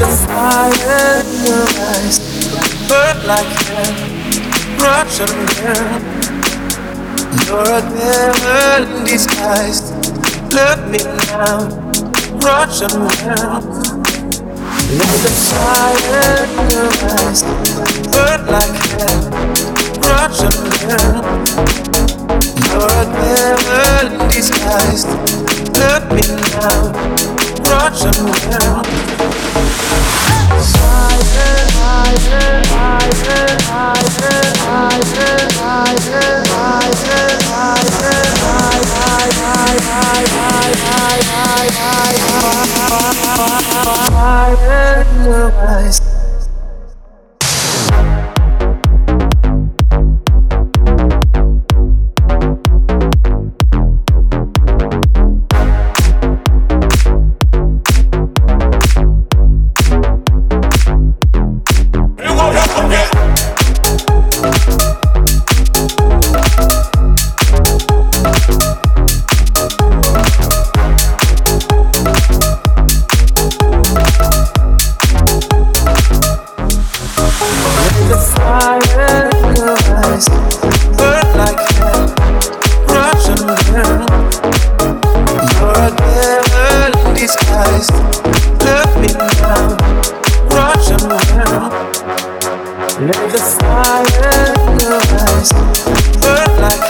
the fire in your eyes, burn like hell, Russian girl. You're a devil in disguise. Love me now, Russian girl. Let the fire in your eyes burn like hell, Russian girl. You're a devil in disguise. Love me now, girl. Fire Let the fire in your eyes burn like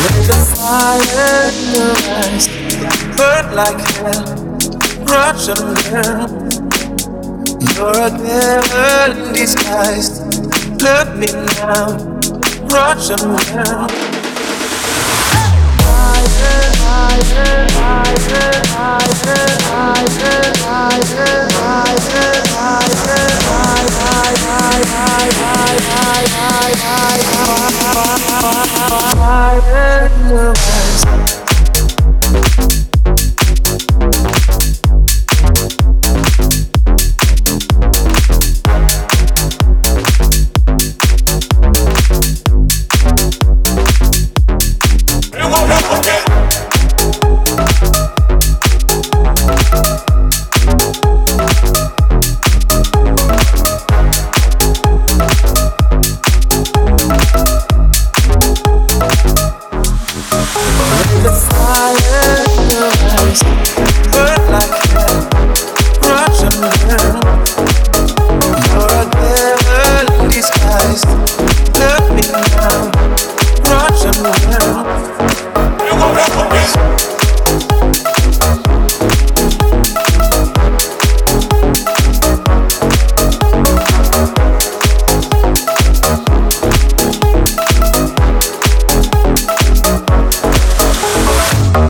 Let the fire in your eyes burn like hell, Russian girl. You're a devil in disguise. Love me now, Russian girl. Fire in your eyes.